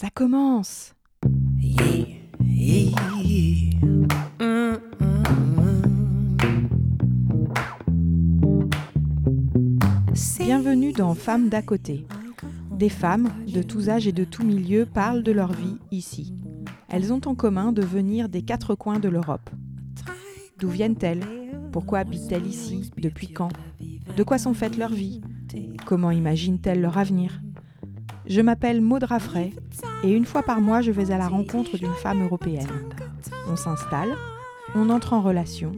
Ça commence Bienvenue dans Femmes d'à côté. Des femmes de tous âges et de tous milieux parlent de leur vie ici. Elles ont en commun de venir des quatre coins de l'Europe. D'où viennent-elles? Pourquoi habitent-elles ici? Depuis quand? De quoi sont faites leurs vies? Comment imaginent-elles leur avenir? Je m'appelle Maud Raffray et une fois par mois je vais à la rencontre d'une femme européenne. On s'installe, on entre en relation,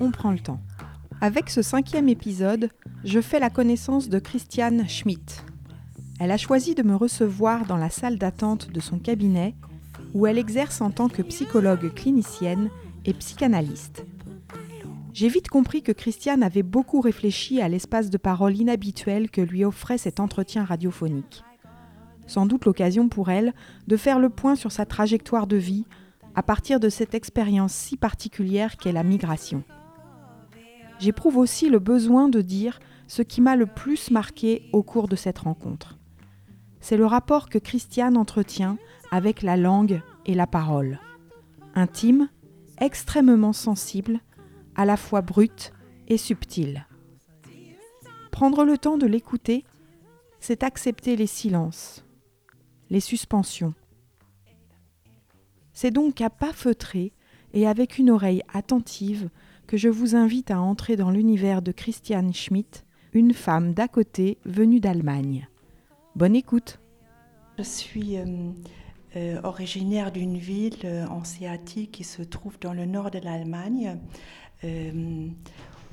on prend le temps. Avec ce cinquième épisode, je fais la connaissance de Christiane Schmidt. Elle a choisi de me recevoir dans la salle d'attente de son cabinet où elle exerce en tant que psychologue clinicienne et psychanalyste. J'ai vite compris que Christiane avait beaucoup réfléchi à l'espace de parole inhabituel que lui offrait cet entretien radiophonique. Sans doute l'occasion pour elle de faire le point sur sa trajectoire de vie à partir de cette expérience si particulière qu'est la migration. J'éprouve aussi le besoin de dire ce qui m'a le plus marqué au cours de cette rencontre. C'est le rapport que Christiane entretient avec la langue et la parole. Intime, extrêmement sensible, à la fois brute et subtile. Prendre le temps de l'écouter, c'est accepter les silences, les suspensions. C'est donc à pas feutrer et avec une oreille attentive que je vous invite à entrer dans l'univers de Christiane Schmidt, une femme d'à côté venue d'Allemagne. Bonne écoute. Je suis euh, euh, originaire d'une ville euh, hanséatique qui se trouve dans le nord de l'Allemagne,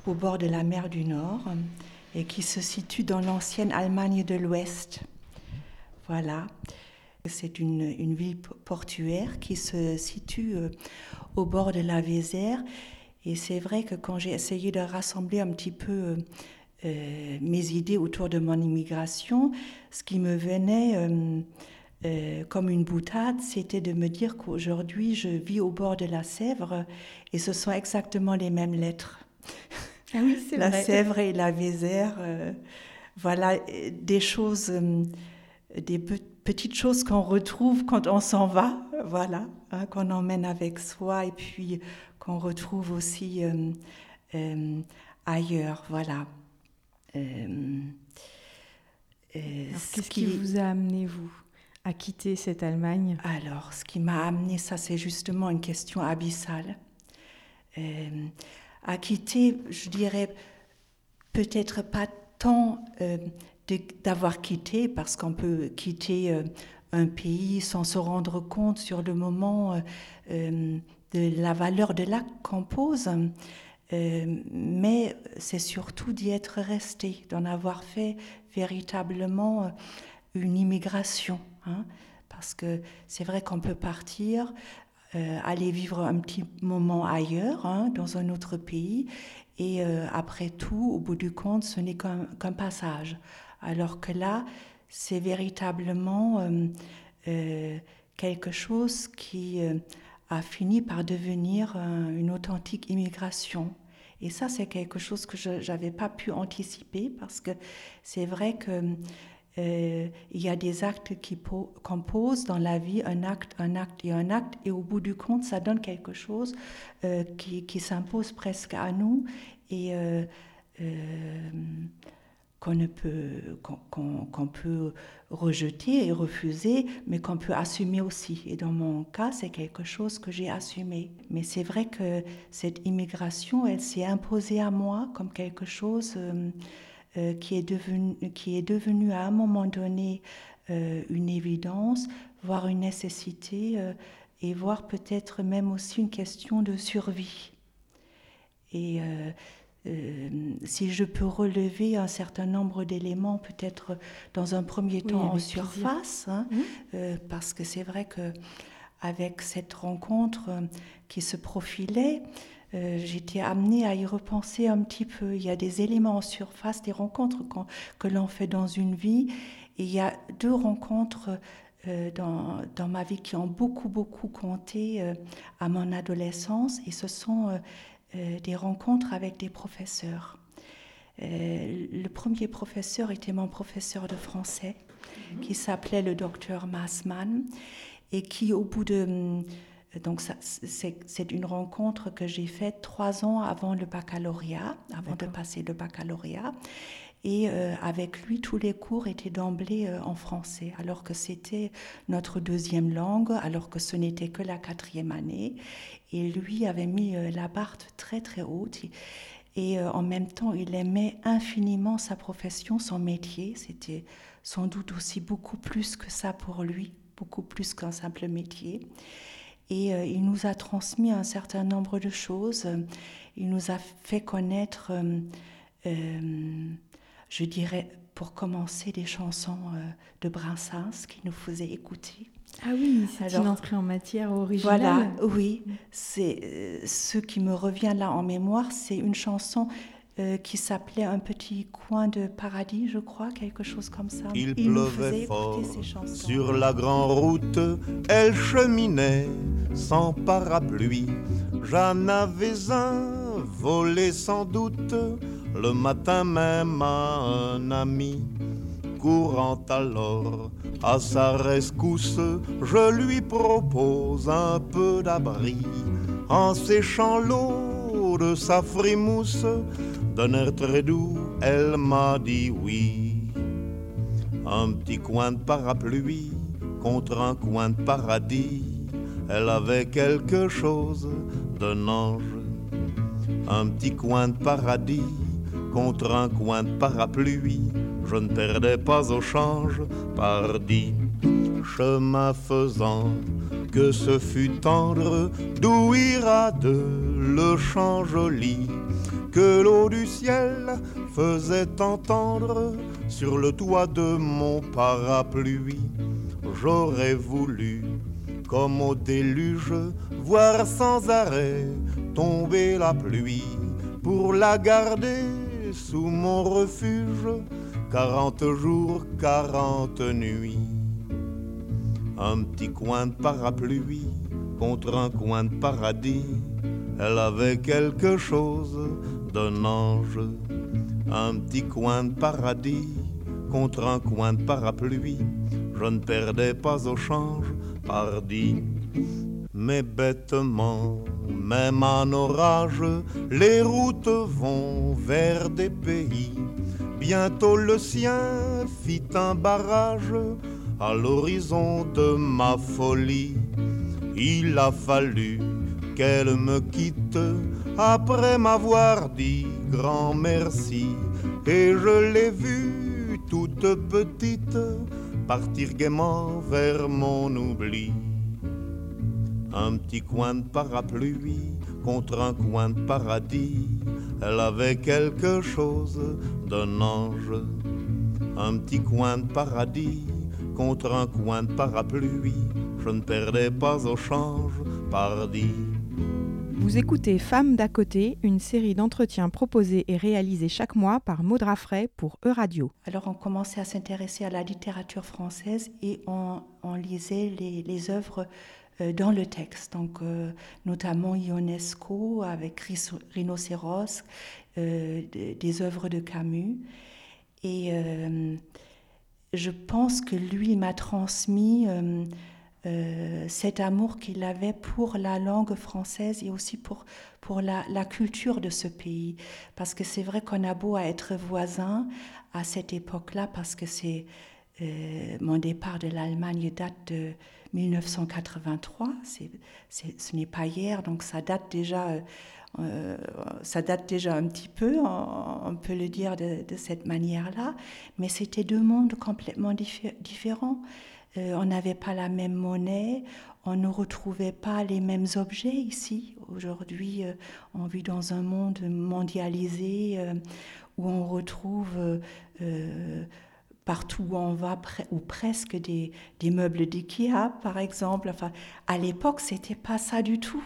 au bord de la mer du Nord, et qui se situe dans l'ancienne Allemagne de l'Ouest. Voilà. C'est une, une, ville portuaire qui se situe au bord de la Vézère. Et c'est vrai que quand j'ai essayé de rassembler un petit peu euh, mes idées autour de mon immigration, ce qui me venait euh, euh, comme une boutade, c'était de me dire qu'aujourd'hui, je vis au bord de la Sèvre et ce sont exactement les mêmes lettres. Ah oui, c'est la vrai. Sèvre et la Vézère. voilà, des choses, des petites choses qu'on retrouve quand on s'en va, voilà, hein, qu'on emmène avec soi et puis qu'on retrouve aussi ailleurs, voilà. Euh, euh, Qu'est-ce qui... qui vous a amené, vous, à quitter cette Allemagne? Alors, ce qui m'a amené, ça, c'est justement une question abyssale. Euh, à quitter, je dirais, peut-être pas tant euh, d'avoir quitté, parce qu'on peut quitter euh, un pays sans se rendre compte sur le moment euh, de la valeur de l'acte qu'on pose. Euh, mais c'est surtout d'y être resté, d'en avoir fait véritablement euh, une immigration. Hein, parce que c'est vrai qu'on peut partir, euh, aller vivre un petit moment ailleurs, hein, dans un autre pays, et euh, après tout, au bout du compte, ce n'est qu'un qu passage. Alors que là, c'est véritablement euh, euh quelque chose qui a fini par devenir une authentique immigration. Et ça, c'est quelque chose que je n'avais pas pu anticiper parce que c'est vrai que euh, il y a des actes qui composent dans la vie un acte, un acte et un acte, et au bout du compte, ça donne quelque chose euh, qui, s'impose presque à nous et euh, qu'on ne peut qu'on qu peut rejeter et refuser, mais qu'on peut assumer aussi. Et dans mon cas, c'est quelque chose que j'ai assumé. Mais c'est vrai que cette immigration, elle s'est imposée à moi comme quelque chose euh, euh, qui, est devenu, qui est devenu à un moment donné euh, une évidence, voire une nécessité, et voire peut-être même aussi une question de survie. Et euh, si je peux relever un certain nombre d'éléments, peut-être dans un premier temps oui, en surface, hein, mmh. euh, parce que c'est vrai que avec cette rencontre euh, qui se profilait, euh, j'étais amenée à y repenser un petit peu. Il y a des éléments en surface, des rencontres que l'on fait dans une vie, et il y a deux rencontres dans, dans, ma vie qui ont beaucoup, beaucoup compté à mon adolescence, et ce sont des rencontres avec des professeurs. Euh, le premier professeur était mon professeur de français. qui s'appelait le docteur Massman et qui, au bout de donc c'est une rencontre que j'ai faite trois ans avant le baccalauréat, avant de passer le baccalauréat. Et euh, avec lui, tous les cours étaient d'emblée euh, en français, alors que c'était notre deuxième langue, alors que ce n'était que la quatrième année. Et lui avait mis euh, la barre très très haute. Et en même temps, il aimait infiniment sa profession, son métier. C'était sans doute aussi beaucoup plus que ça pour lui, beaucoup plus qu'un simple métier. Et il nous a transmis un certain nombre de choses. Il nous a fait connaître, je dirais, pour commencer, des chansons de Brassens qu'il nous faisait écouter. Ah oui, c'est une entrée en matière originale. Voilà, oui. C'est ce qui me revient là en mémoire, c'est une chanson euh, qui s'appelait Un petit coin de paradis, je crois, quelque chose comme ça. Il, pleuvait fort sur la grande route, elle cheminait sans parapluie. J'en avais un volé sans doute le matin même à un ami. Courant alors à sa rescousse, je lui propose un peu d'abri en séchant l'eau de sa frimousse d'un air très doux, elle m'a dit oui. Un petit coin de parapluie contre un coin de paradis, elle avait quelque chose d'un ange. Un petit coin de paradis contre un coin de parapluie, je ne perdais pas au change, pardi. Chemin faisant, que ce fut tendre, d'où ira de le champ joli que l'eau du ciel faisait entendre sur le toit de mon parapluie. J'aurais voulu, comme au déluge, voir sans arrêt tomber la pluie pour la garder sous mon refuge, quarante jours, quarante nuits. Un petit coin de parapluie contre un coin de paradis, elle avait quelque chose d'un ange, un petit coin de paradis contre un coin de parapluie. Je ne perdais pas au change, pardi. Mais bêtement, même en orage, les routes vont vers des pays. Bientôt le sien fit un barrage à l'horizon de ma folie. Il a fallu qu'elle me quitte après m'avoir dit grand merci. Et je l'ai vue toute petite partir gaiement vers mon oubli. Un petit coin de parapluie contre un coin de paradis, elle avait quelque chose d'un ange. Un petit coin de paradis contre un coin de parapluie, je ne perdais pas au change, pardi. Vous écoutez Femmes d'à côté, une série d'entretiens proposés et réalisés chaque mois par Maud Raffray pour Euradio. Alors on commençait à s'intéresser à la littérature française et on, lisait les, les œuvres euh, dans le texte, donc euh, notamment Ionesco avec Rhinocéros, euh, des, œuvres de Camus. Et je pense que lui m'a transmis euh, cet amour qu'il avait pour la langue française et aussi pour, pour la, culture de ce pays. Parce que c'est vrai qu'on a beau à être voisins à cette époque-là, parce que c'est euh, mon départ de l'Allemagne date de 1983, ce n'est pas hier, donc ça date déjà, euh, ça date déjà un petit peu, on, peut le dire de, cette manière-là, mais c'était deux mondes complètement différents. Euh, on n'avait pas la même monnaie, on ne retrouvait pas les mêmes objets ici. Aujourd'hui, euh, on vit dans un monde mondialisé euh, où on retrouve partout où on va, ou presque des, des meubles d'IKEA, par exemple. Enfin, à l'époque, c'était pas ça du tout.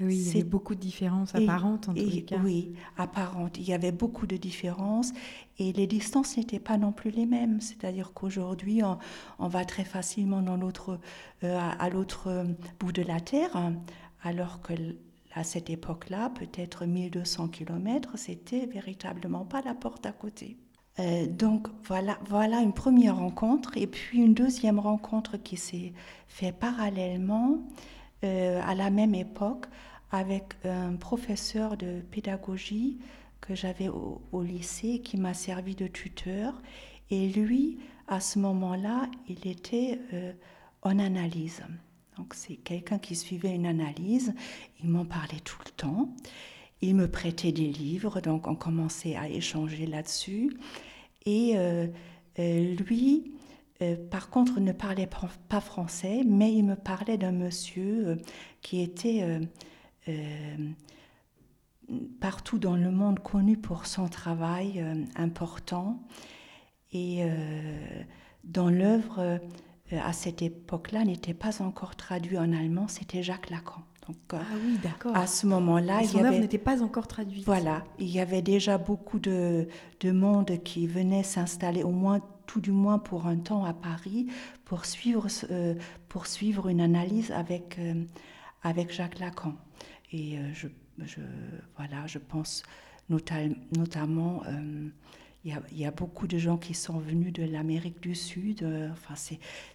Oui, il y avait beaucoup de différences apparentes en tous les cas. Oui, apparentes. Il y avait beaucoup de différences et les distances n'étaient pas non plus les mêmes. C'est-à-dire qu'aujourd'hui, on, va très facilement dans l'autre, euh, à, l'autre euh, bout de la Terre, alors que à cette époque-là, peut-être 1200 km, c'était véritablement pas la porte à côté. Euh, donc voilà, voilà une première rencontre et puis une deuxième rencontre qui s'est faite parallèlement euh, à la même époque avec un professeur de pédagogie que j'avais au, lycée qui m'a servi de tuteur. Et lui à ce moment-là il était euh, en analyse. Donc c'est quelqu'un qui suivait une analyse. Il m'en parlait tout le temps il me prêtait des livres, donc on commençait à échanger là-dessus. Et euh, euh, lui, euh, par contre, ne parlait pas français, mais il me parlait d'un monsieur qui était partout dans le monde connu pour son travail important. Et dans l'œuvre, à cette époque-là, n'était pas encore traduit en allemand, c'était Jacques Lacan. Donc, ah oui, d'accord. À ce moment-là, il y avait n'était pas encore traduite. Voilà, il y avait déjà beaucoup de, de monde qui venait s'installer, au moins tout du moins pour un temps à Paris, pour suivre, euh, pour suivre une analyse avec, euh, avec Jacques Lacan. Et euh, je, je, voilà, je pense notamment il y, a, beaucoup de gens qui sont venus de l'Amérique du Sud. Euh, enfin,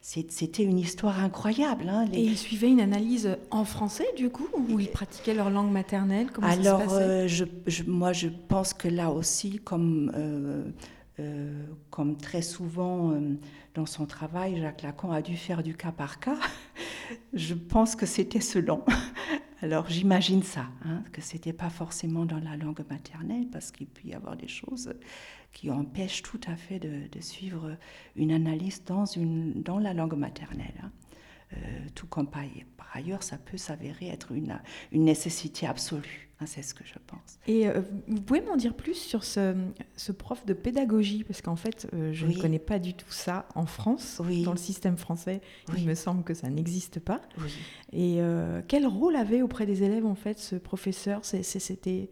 c'était une histoire incroyable. Hein, Et ils suivaient une analyse en français, du coup, ou ils pratiquaient leur langue maternelle? Comment Alors, ça euh, je, moi, je pense que là aussi, comme, euh, comme très souvent dans son travail, Jacques Lacan a dû faire du cas par cas. je pense que c'était selon. Alors j'imagine ça, hein, que ce n'était pas forcément dans la langue maternelle, parce qu'il peut y avoir des choses qui empêche tout à fait de, suivre une analyse dans la langue maternelle. Hein. Euh, tout comme par, ailleurs, ça peut s'avérer être une, une nécessité absolue. Hein, c'est ce que je pense. Et euh, vous pouvez m'en dire plus sur ce, ce prof de pédagogie? Parce qu'en fait, euh, je ne connais pas du tout ça en France. Dans le système français, il me semble que ça n'existe pas. Et quel rôle avait auprès des élèves, en fait, ce professeur? C'était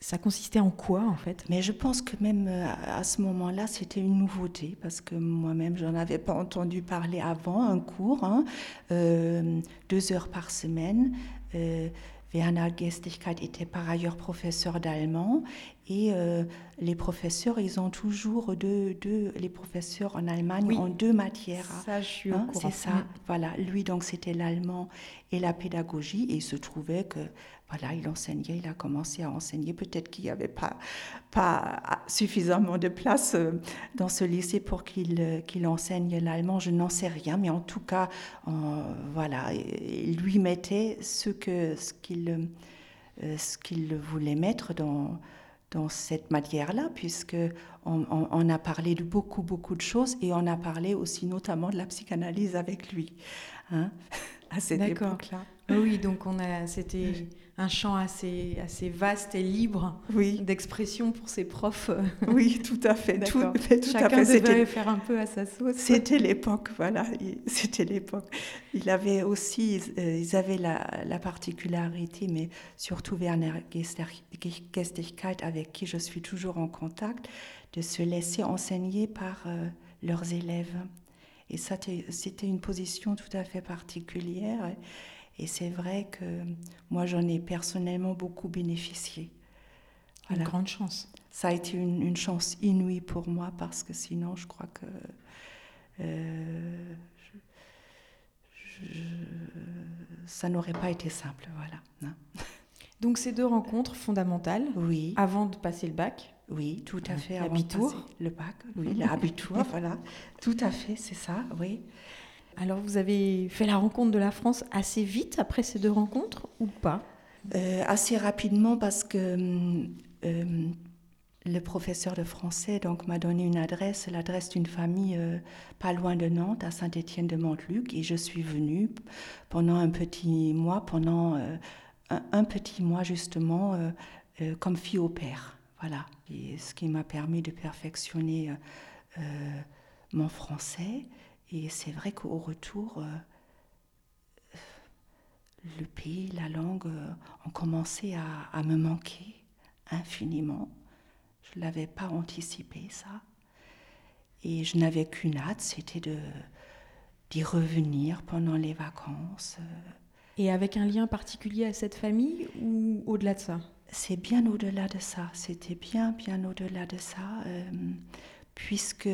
ça consistait en quoi en fait? Mais je pense que même euh, à ce moment-là, c'était une nouveauté parce que moi-même, j'en avais pas entendu parler avant. Un cours, hein, euh, deux heures par semaine. Euh, Werner Gestigkeit était par ailleurs professeur d'allemand et euh, les professeurs, ils ont toujours deux, deux les professeurs en Allemagne ont deux matières. Ça, je suis hein, C'est ça, voilà. Lui, donc, c'était l'allemand et la pédagogie et il se trouvait que voilà, il enseignait, il a commencé à enseigner. Peut-être qu'il n'y avait pas, pas suffisamment de place euh, dans ce lycée pour qu'il euh, qu'il enseigne l'allemand, je n'en sais rien, mais en tout cas, voilà, il lui mettait ce qu'il ce qu'il euh, ce qu'il voulait mettre dans, dans cette matière-là, puisque on, on, a parlé de beaucoup, beaucoup de choses et on a parlé aussi notamment de la psychanalyse avec lui, hein, à cette époque-là. Oui, donc on a, c'était un champ assez, assez vaste et libre oui. d'expression pour ses profs. Oui, tout à fait. Tout, Chacun devait faire un peu à sa sauce. C'était l'époque, voilà. C'était l'époque. Il avait aussi, euh, ils avaient la, la, particularité, mais surtout Werner Gestigkeit, avec qui je suis toujours en contact, de se laisser enseigner par euh, leurs élèves. Et ça, c'était une position tout à fait particulière. Et c'est vrai que moi, j'en ai personnellement beaucoup bénéficié. Une grande chance. Ça a été une, chance inouïe pour moi parce que sinon, je crois que euh, ça n'aurait pas été simple. Voilà. Donc ces deux rencontres fondamentales, oui. avant de passer le bac. Oui, tout à fait. L'abitur. Le bac, oui, l'abitur, voilà. Tout à fait, c'est ça, oui. Alors vous avez fait la rencontre de la France assez vite après ces deux rencontres ou pas? Euh, Assez rapidement parce que euh, le professeur de français donc m'a donné une adresse, l'adresse d'une famille euh, pas loin de Nantes, à Saint-Étienne de Montluc, et je suis venue pendant un petit mois, pendant un, petit mois justement comme fille au père, voilà, ce qui m'a permis de perfectionner mon français et c'est vrai qu'au retour, euh, le pays, la langue euh, ont commencé à, me manquer infiniment. Je ne l'avais pas anticipé, ça. Et je n'avais qu'une hâte, c'était de, d'y revenir pendant les vacances. Et avec un lien particulier à cette famille ou au-delà de ça? C'est bien au-delà de ça. C'était bien, bien au-delà de ça. Euh, puisque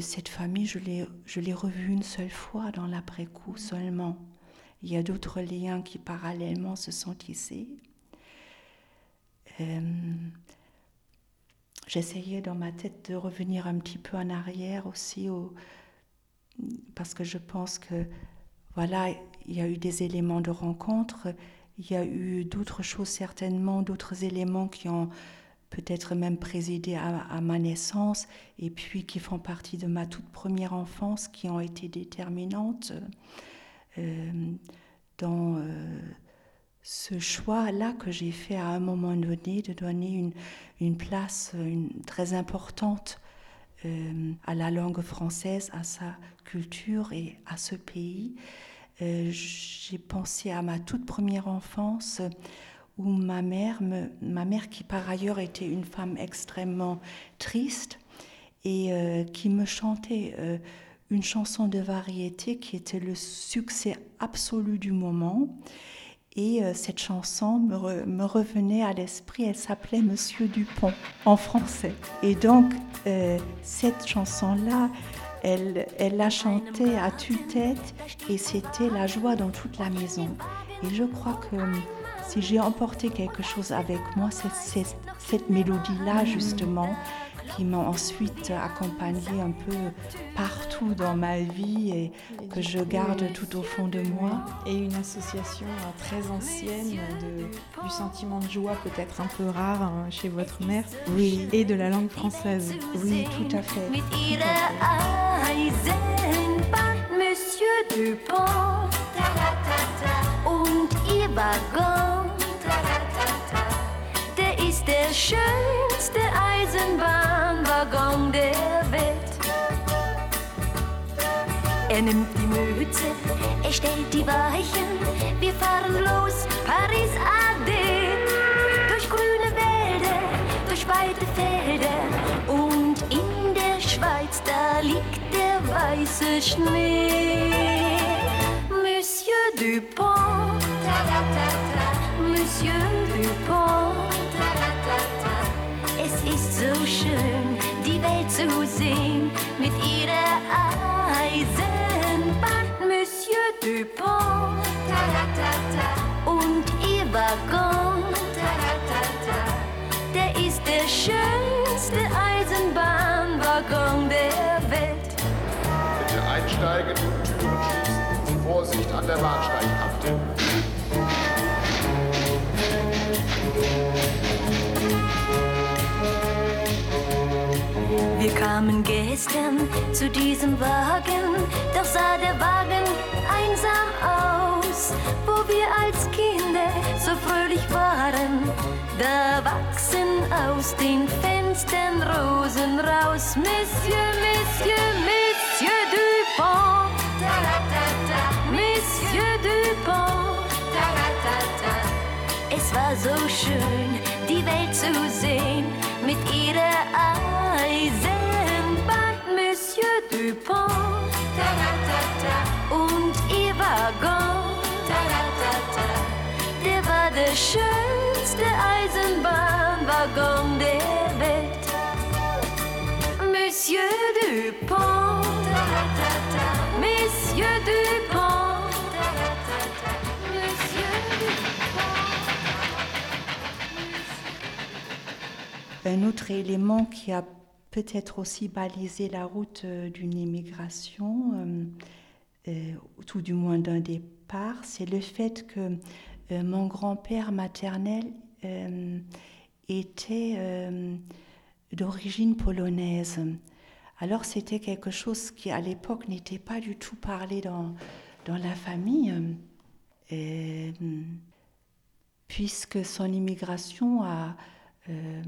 cette famille, je l'ai revue une seule fois dans l'après-coup seulement. Il y a d'autres liens qui parallèlement se sont tissés. J'essayais dans ma tête de revenir un petit peu en arrière aussi, parce que je pense que voilà, il y a eu des éléments de rencontre, il y a eu d'autres choses certainement, d'autres éléments qui ont peut-être même présidé à, ma naissance et puis qui font partie de ma toute première enfance, qui ont été déterminantes euh, dans euh, ce choix-là que j'ai fait à un moment donné de donner une, place très importante euh, à la langue française, à sa culture et à ce pays. J'ai pensé à ma toute première enfance où ma mère, ma mère qui par ailleurs était une femme extrêmement triste et euh, qui me chantait une chanson de variété qui était le succès absolu du moment. Et cette chanson me, me, revenait à l'esprit, elle s'appelait Monsieur Dupont en français. Et donc cette chanson-là, elle, elle la chantait à tue-tête et c'était la joie dans toute la maison. Et je crois que si j'ai emporté quelque chose avec moi, c'est cette mélodie-là justement qui m'a ensuite accompagnée un peu partout dans ma vie et que je garde tout au fond de moi. Et une association euh, très ancienne de, du sentiment de joie peut-être un peu rare hein, chez votre mère oui. et de la langue française. Oui, tout à fait. Waggon, der ist der schönste Eisenbahnwaggon der Welt. Er nimmt die Mütze, er stellt die Weichen, wir fahren los, Paris Ade, durch grüne Wälder, durch weite Felder und in der Schweiz, da liegt der weiße Schnee. Monsieur Dupont, Monsieur Dupont, es ist so schön, die Welt zu sehen mit ihrer Eisenbahn. Monsieur Dupont und ihr Waggon, der ist der schönste Eisenbahnwaggon der Welt. Bitte einsteigen, Türen schließen. Vorsicht an der Bahnsteigkante. Wir kamen gestern zu diesem Wagen, doch sah der Wagen einsam aus. Wo wir als Kinder so fröhlich waren, da wachsen aus den Fenstern Rosen raus. Monsieur, Monsieur, Monsieur Dupont, Monsieur Dupont. Es war so schön, die Welt zu sehen mit ihrer Monsieur Dupont und ihr Waggon. Der war der schönste Eisenbahnwaggon der Welt. Monsieur Dupont, Monsieur Dupont, Monsieur Un autre élément qui a peut-être aussi balisé la route euh, d'une immigration, euh, euh, tout du moins d'un départ, c'est le fait que euh, mon grand-père maternel était d'origine polonaise. Alors c'était quelque chose qui à l'époque n'était pas du tout parlé dans, dans la famille, puisque son immigration a... Euh,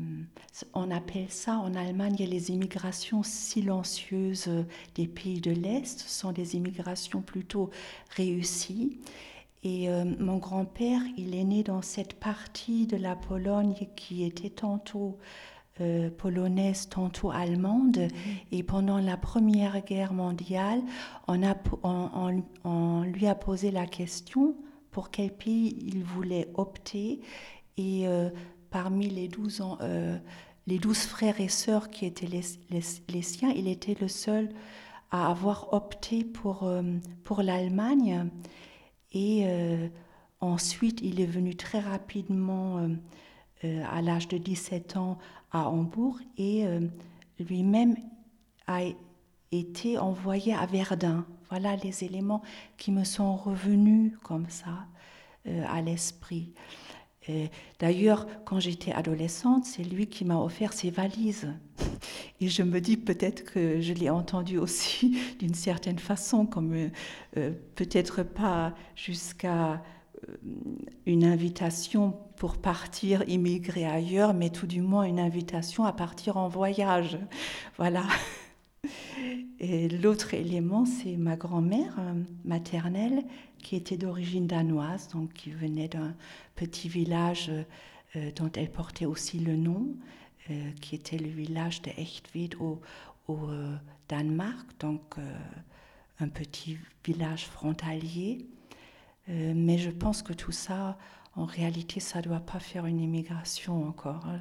on appelle ça en Allemagne les immigrations silencieuses des pays de l'Est. Ce sont des immigrations plutôt réussies. Et euh, mon grand-père, il est né dans cette partie de la Pologne qui était tantôt euh, polonaise, tantôt allemande. Et pendant la Première Guerre mondiale, on, a, on- on- on lui a posé la question pour quel pays il voulait opter. Et euh, parmi les 12 en- euh, les douze frères et sœurs qui étaient les, siens, il était le seul à avoir opté pour, euh, pour l'Allemagne. Et euh, ensuite, il est venu très rapidement, à l'âge de 17 ans, à Hambourg et lui-même a été envoyé à Verdun. Voilà les éléments qui me sont revenus comme ça à l'esprit. D'ailleurs, quand j'étais adolescente, c'est lui qui m'a offert ses valises. Et je me dis peut-être que je l'ai entendu aussi d'une certaine façon, comme euh, peut-être pas jusqu'à euh, une invitation pour partir immigrer ailleurs, mais tout du moins une invitation à partir en voyage. Voilà. Et l'autre élément, c'est ma grand-mère maternelle qui était d'origine danoise, donc qui venait d'un petit village euh, dont elle portait aussi le nom, euh, qui était le village de Echtved au, euh, Danemark, donc un petit village frontalier. mais je pense que tout ça, en réalité, ça ne doit pas faire une immigration encore. Hein.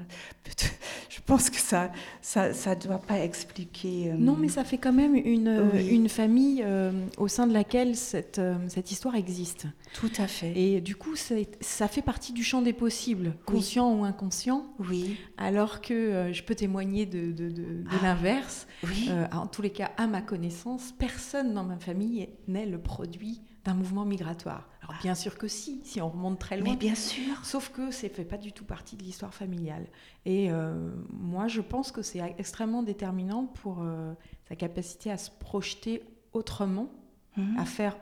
Je pense que ça ne ça, ça doit pas expliquer. Euh, non, mais ça fait quand même une, euh, une famille euh, au sein de laquelle cette, cette histoire existe. Tout à fait. Et du coup, ça fait partie du champ des possibles, conscient ou inconscient. Oui. Alors que je peux témoigner de, de, de, ah. l'inverse. Oui. en tous les cas, à ma connaissance, personne dans ma famille n'est le produit d'un mouvement migratoire. Alors bien sûr que si, si on remonte très loin. Mais bien sûr. Sauf que ça fait pas du tout partie de l'histoire familiale. Et euh, moi, je pense que c'est extrêmement déterminant pour euh, sa capacité à se projeter autrement, mhm. à faire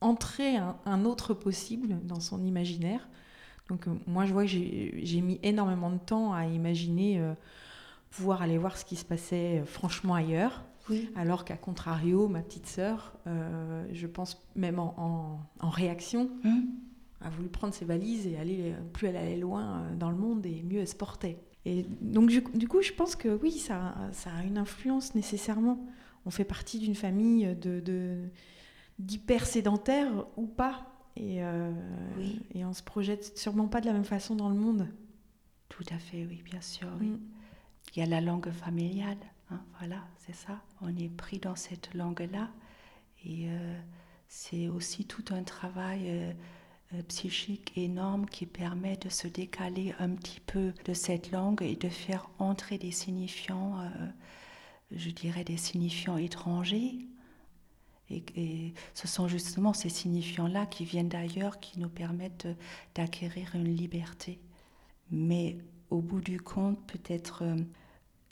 entrer un, autre possible dans son imaginaire. Donc euh, moi, je vois que j'ai mis énormément de temps à imaginer pouvoir aller voir ce qui se passait franchement ailleurs. Alors qu'à contrario, ma petite sœur, euh, je pense même en, réaction, hum. a voulu prendre ses valises et aller, plus elle allait loin euh, dans le monde et mieux elle se portait. Et donc du coup, je pense que oui, ça, ça a une influence nécessairement. On fait partie d'une famille de, d'hyper sédentaires ou pas. Et, euh, et on se projette sûrement pas de la même façon dans le monde. Tout à fait, oui, bien sûr. Oui. Mm. Il y a la langue familiale. Hein, voilà, c'est ça. On est pris dans cette langue-là. Et euh, c'est aussi tout un travail euh, euh, psychique énorme qui permet de se décaler un petit peu de cette langue et de faire entrer des signifiants, je dirais des signifiants étrangers. Et, et, ce sont justement ces signifiants-là qui viennent d'ailleurs, qui nous permettent d'acquérir une liberté. Mais au bout du compte, peut-être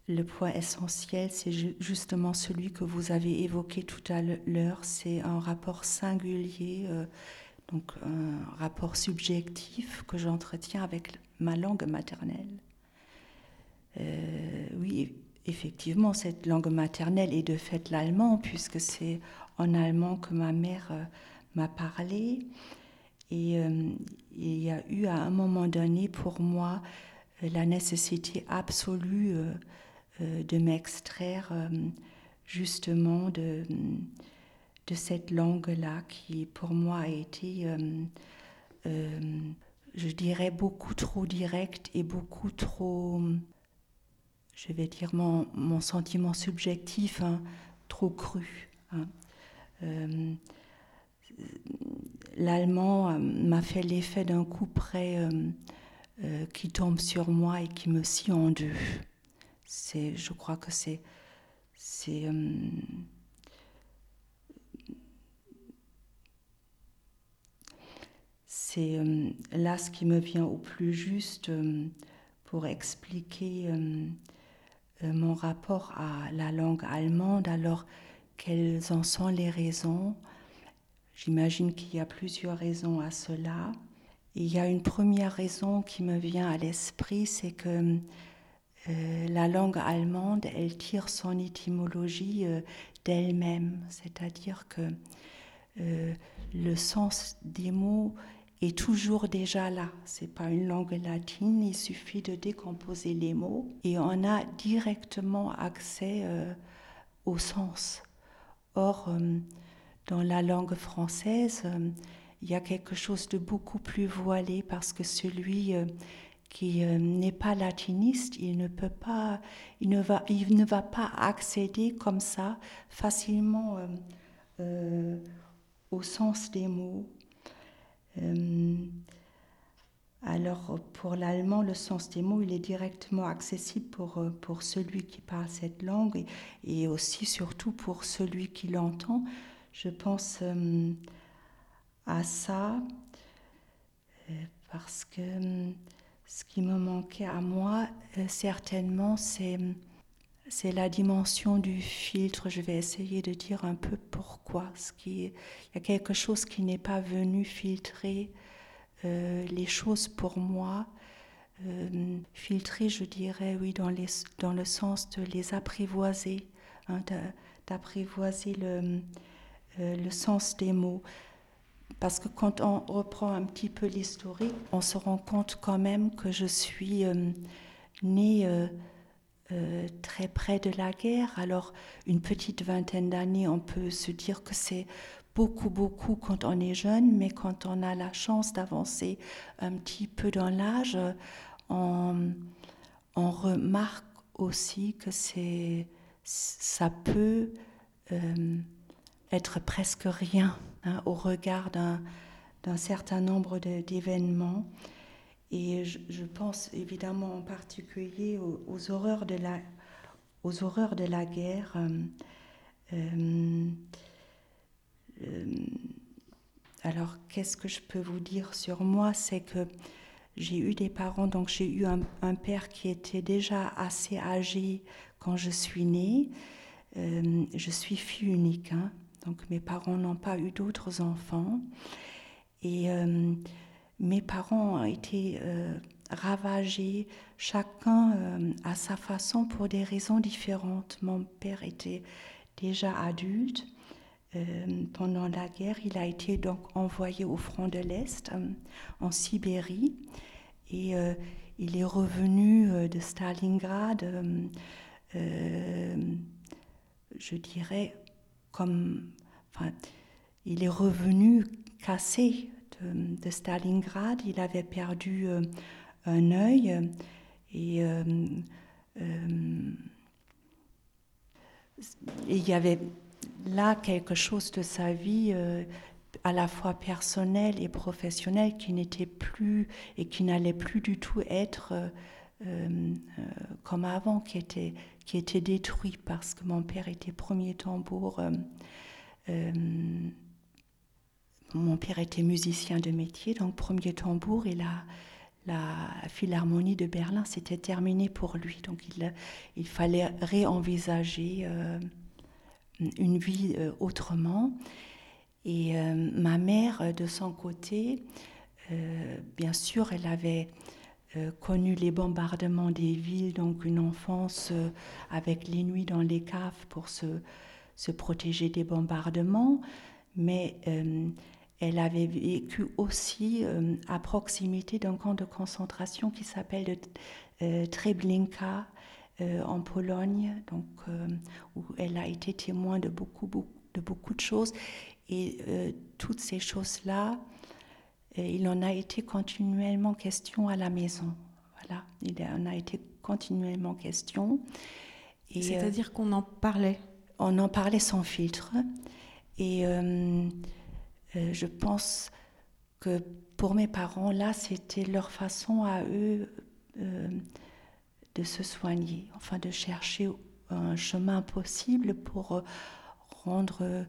le point essentiel, c'est justement celui que vous avez évoqué tout à l'heure, c'est un rapport singulier, euh, donc un rapport subjectif que j'entretiens avec ma langue maternelle. Euh, oui, effectivement, cette langue maternelle est de fait l'allemand, puisque c'est en allemand que ma mère euh, m'a parlé. Et il y a eu à un moment donné pour moi la nécessité absolue de m'extraire euh, justement de, de cette langue-là qui pour moi a été, euh, je dirais, beaucoup trop directe et beaucoup trop, je vais dire mon, mon sentiment subjectif, hein, trop cru. Hein. L'allemand m'a fait l'effet d'un coup près qui tombe sur moi et qui me scie en deux. C'est, je crois que c'est, c'est, euh, c'est euh, là ce qui me vient au plus juste euh, pour expliquer mon rapport à la langue allemande. Alors, quelles en sont les raisons J'imagine qu'il y a plusieurs raisons à cela. il y a une première raison qui me vient à l'esprit, c'est que euh, la langue allemande, elle tire son étymologie euh, d'elle-même, c'est-à-dire que euh, le sens des mots est toujours déjà là. C'est pas une langue latine, il suffit de décomposer les mots et on a directement accès au sens. Or, dans la langue française, il y a quelque chose de beaucoup plus voilé parce que celui qui euh, n'est pas latiniste, il ne peut pas, il ne va, il ne va pas accéder comme ça facilement euh, euh, au sens des mots. alors pour l'allemand, le sens des mots, il est directement accessible pour, pour celui qui parle cette langue et, et aussi surtout pour celui qui l'entend. Je pense à ça parce que ce qui me manquait à moi, euh, certainement, c'est, c'est la dimension du filtre. Je vais essayer de dire un peu pourquoi. Ce qui, il y a quelque chose qui n'est pas venu filtrer euh, les choses pour moi. Euh, filtrer, je dirais, oui, dans, les, dans le sens de les apprivoiser, hein, d'apprivoiser le, le sens des mots. Parce que quand on reprend un petit peu l'historique, on se rend compte quand même que je suis euh, née euh, euh, très près de la guerre. Alors, une petite vingtaine d'années, on peut se dire que c'est beaucoup, beaucoup quand on est jeune, mais quand on a la chance d'avancer un petit peu dans l'âge, on, remarque aussi que c'est, ça peut être presque rien. Hein, au regard d'un certain nombre d'événements. Et je, pense évidemment en particulier aux, horreurs, de la, aux horreurs de la guerre. Euh, euh, euh, alors, qu'est-ce que je peux vous dire sur moi? C'est que j'ai eu des parents, donc j'ai eu un, père qui était déjà assez âgé quand je suis née. je suis fille unique, hein, donc mes parents n'ont pas eu d'autres enfants. Et euh, mes parents ont été euh, ravagés, chacun euh, à sa façon pour des raisons différentes. Mon père était déjà adulte. pendant la guerre, il a été donc envoyé au front de l'Est, en Sibérie. Et il est revenu de Stalingrad, je dirais, comme, enfin, il est revenu cassé de, Stalingrad. Il avait perdu euh, un œil et, euh, euh, il y avait là quelque chose de sa vie à la fois personnelle et professionnelle qui n'était plus et qui n'allait plus du tout être comme avant, qui était qui était détruit parce que mon père était premier tambour. Euh, euh, mon père était musicien de métier, donc premier tambour, et la, la Philharmonie de Berlin, s'était terminé pour lui. Donc il, il fallait réenvisager euh, une vie autrement. Et ma mère, de son côté, bien sûr, elle avait euh, connu les bombardements des villes, donc une enfance euh, avec les nuits dans les caves pour se, se protéger des bombardements, mais euh, elle avait vécu aussi à proximité d'un camp de concentration qui s'appelle Treblinka en Pologne, donc, où elle a été témoin de beaucoup, de, beaucoup de choses. Et toutes ces choses-là, il en a été continuellement question à la maison. Voilà, il en a été continuellement question. C'est-à-dire qu'on en parlait On en parlait sans filtre. Et euh, euh, je pense que pour mes parents, là, c'était leur façon à eux euh, de se soigner, enfin de chercher un chemin possible pour rendre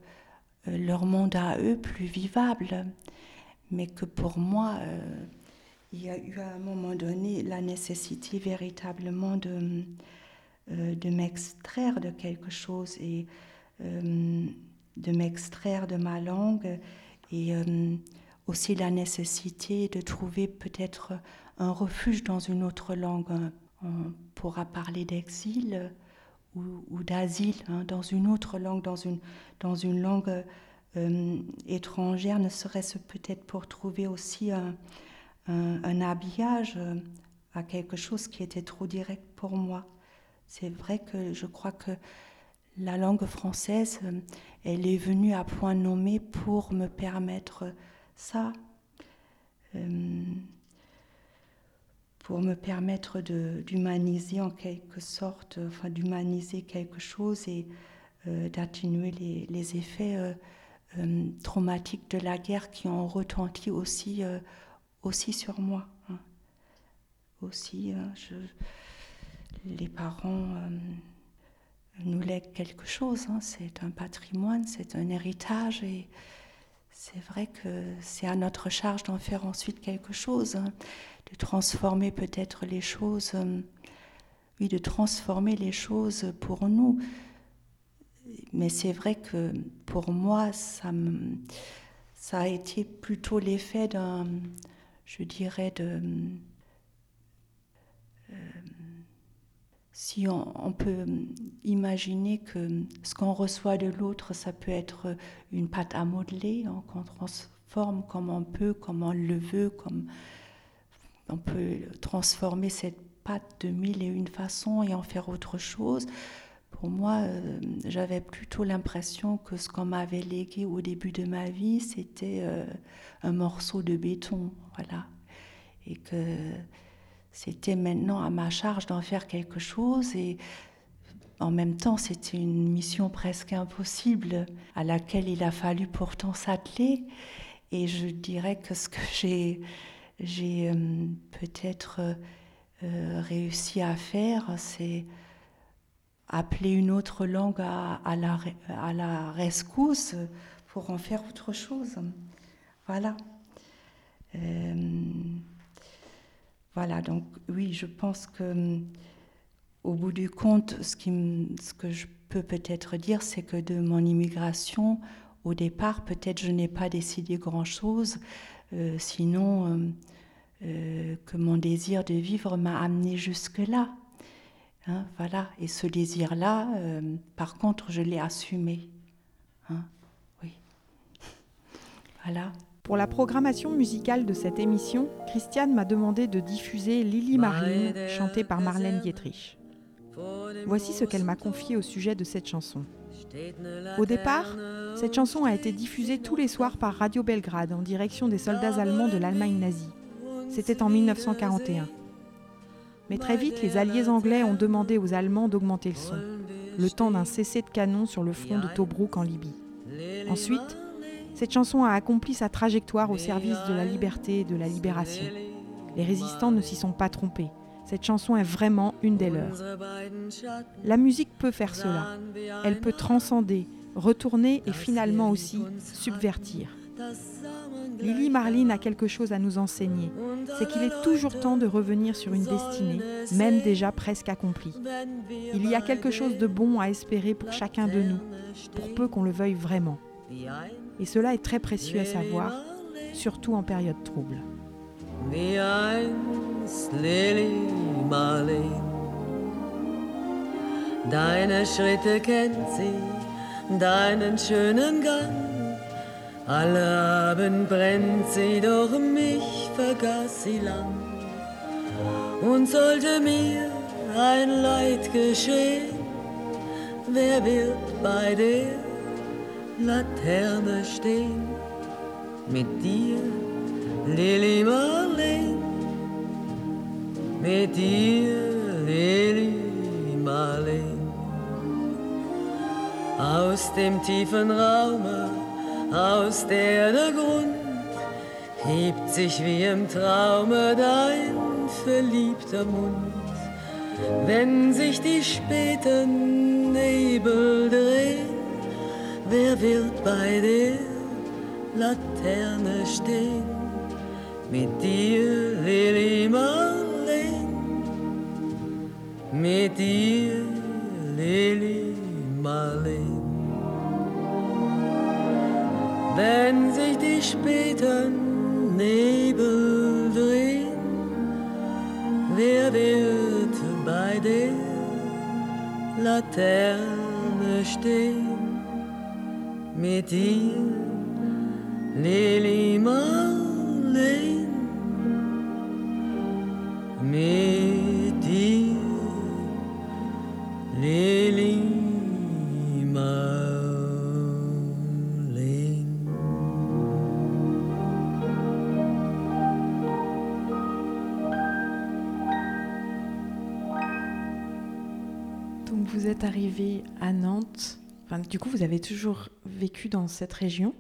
leur monde à eux plus vivable mais que pour moi, euh, il y a eu à un moment donné la nécessité véritablement de, euh, de m'extraire de quelque chose et euh, de m'extraire de ma langue et aussi la nécessité de trouver peut-être un refuge dans une autre langue. On pourra parler d'exil ou, d'asile hein, dans une autre langue, dans une, dans une langue euh, étrangère, ne serait-ce peut-être pour trouver aussi un, habillage euh, à quelque chose qui était trop direct pour moi. C'est vrai que je crois que la langue française, euh, elle est venue à point nommé pour me permettre ça. pour me permettre d'humaniser en quelque sorte, enfin d'humaniser quelque chose et d'atténuer les, les, effets euh, traumatiques de la guerre qui ont retenti aussi, aussi sur moi. Hein. Aussi, je, les parents nous lèguent quelque chose, hein. c'est un patrimoine, c'est un héritage et c'est vrai que c'est à notre charge d'en faire ensuite quelque chose. Hein de transformer peut-être les choses, euh, oui, de transformer les choses pour nous. Mais c'est vrai que pour moi, ça, a été plutôt l'effet d'un, je dirais, de... Euh, si on, peut imaginer que ce qu'on reçoit de l'autre, ça peut être une pâte à modeler, qu'on transforme comme on peut, comme on le veut, comme on peut transformer cette pâte de mille et une façons et en faire autre chose. Pour moi, euh, j'avais plutôt l'impression que ce qu'on m'avait légué au début de ma vie, c'était euh, un morceau de béton, voilà, et que c'était maintenant à ma charge d'en faire quelque chose et en même temps, c'était une mission presque impossible à laquelle il a fallu pourtant s'atteler. Et je dirais que ce que j'ai euh, peut-être réussi à faire, c'est appeler une autre langue à, la, rescousse pour en faire autre chose. Voilà. Euh, voilà, donc oui, je pense que au bout du compte, ce, que je peux peut-être dire, c'est que de mon immigration, au départ, peut-être je n'ai pas décidé grand-chose, euh, sinon euh, que mon désir de vivre m'a amené jusque-là. Hein, voilà. Et ce désir-là, par contre, je l'ai assumé. Hein, oui. Voilà. Pour la programmation musicale de cette émission, Christiane m'a demandé de diffuser Lily Marlene, chantée par Marlène Dietrich. Voici ce qu'elle m'a confié au sujet de cette chanson. Au départ, cette chanson a été diffusée tous les soirs par Radio Belgrade en direction des soldats allemands de l'Allemagne nazie. C'était en 1941. Mais très vite, les alliés anglais ont demandé aux Allemands d'augmenter le son, le temps d'un cessez de canon sur le front de Tobruk en Libye. Ensuite, cette chanson a accompli sa trajectoire au service de la liberté et de la libération. Les résistants ne s'y sont pas trompés. Cette chanson est vraiment une des leurs. La musique peut faire cela. Elle peut transcender, retourner et finalement aussi subvertir. Lily Marlene a quelque chose à nous enseigner, c'est qu'il est toujours temps de revenir sur une destinée, même déjà presque accomplie. Il y a quelque chose de bon à espérer pour chacun de nous, pour peu qu'on le veuille vraiment. Et cela est très précieux à savoir, surtout en période trouble. Alle Abend brennt sie, doch mich vergaß sie lang. Und sollte mir ein Leid geschehen, wer wird bei der Laterne stehen? Mit dir Lili Marleen, mit dir, Lili Marleen. Aus dem tiefen Raume, aus der der Grund hebt sich wie im Traume dein verliebter Mund. Wenn sich die späten Nebel drehen, wer wird bei der Laterne stehen? mit dir, Lili Marleen, mit dir, Lili Marleen. Wenn sich die späten Nebel drehen, wer wird bei der Laterne stehen? Mit dir, Lili Marleen. vous à Nantes, enfin, du coup, vous avez toujours vécu dans cette région?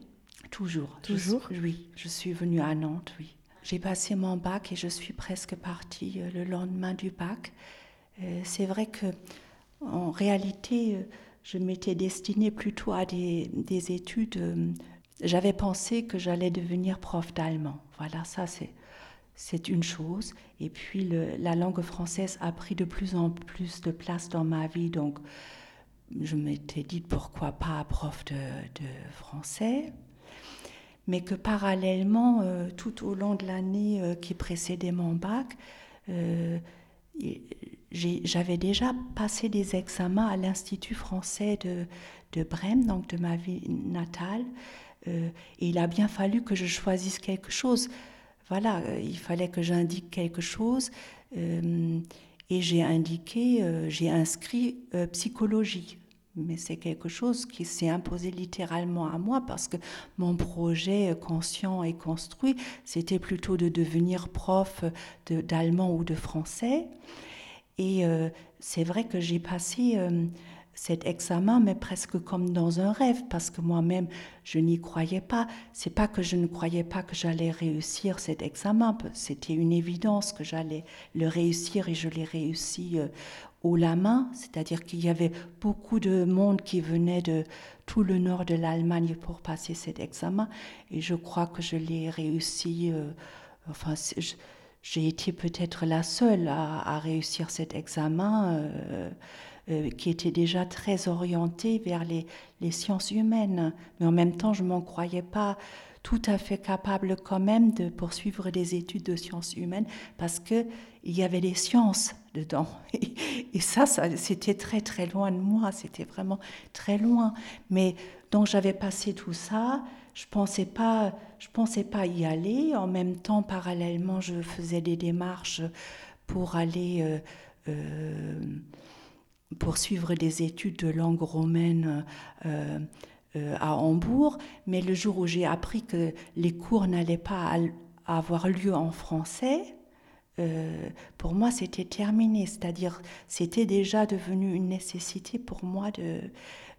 Toujours. Toujours? je, Oui, je suis venue à Nantes, oui. J'ai passé mon bac et je suis presque partie euh, le lendemain du bac. Euh, c'est vrai que, en réalité, euh, je m'étais destinée plutôt à des, des études. J'avais pensé que j'allais devenir prof d'allemand. Voilà, ça c'est c'est une chose. Et puis le, la langue française a pris de plus en plus de place dans ma vie, donc je m'étais dit pourquoi pas prof de, français mais que parallèlement, euh, tout au long de l'année euh, qui précédait mon bac, euh, j'avais déjà passé des examens à l'Institut français de, de, Brême, donc de ma ville natale, et il a bien fallu que je choisisse quelque chose. Voilà, il fallait que j'indique quelque chose, et j'ai indiqué, j'ai inscrit psychologie mais c'est quelque chose qui s'est imposé littéralement à moi parce que mon projet conscient et construit, c'était plutôt de devenir prof d'allemand ou de français. Et euh, c'est vrai que j'ai passé euh, cet examen, mais presque comme dans un rêve, parce que moi-même, je n'y croyais pas. C'est pas que je ne croyais pas que j'allais réussir cet examen, c'était une évidence que j'allais le réussir et je l'ai réussi euh, haut la main, c'est-à-dire qu'il y avait beaucoup de monde qui venait de tout le nord de l'Allemagne pour passer cet examen, et je crois que je l'ai réussi. Euh, enfin, j'ai été peut-être la seule à, réussir cet examen. Euh, euh, qui était déjà très orienté vers les, les, sciences humaines. Mais en même temps, je ne m'en croyais pas tout à fait capable quand même de poursuivre des études de sciences humaines parce qu'il y avait des sciences dedans. Et, ça, c'était très très loin de moi, c'était vraiment très loin. Mais donc j'avais passé tout ça, je pensais pensais pas y aller. En même temps, parallèlement, je faisais des démarches pour aller euh, euh, poursuivre des études de langue romaine. Euh, euh, à Hambourg, mais le jour où j'ai appris que les cours n'allaient pas avoir lieu en français, euh, pour moi, c'était terminé. C'est-à-dire, c'était déjà devenu une nécessité pour moi de,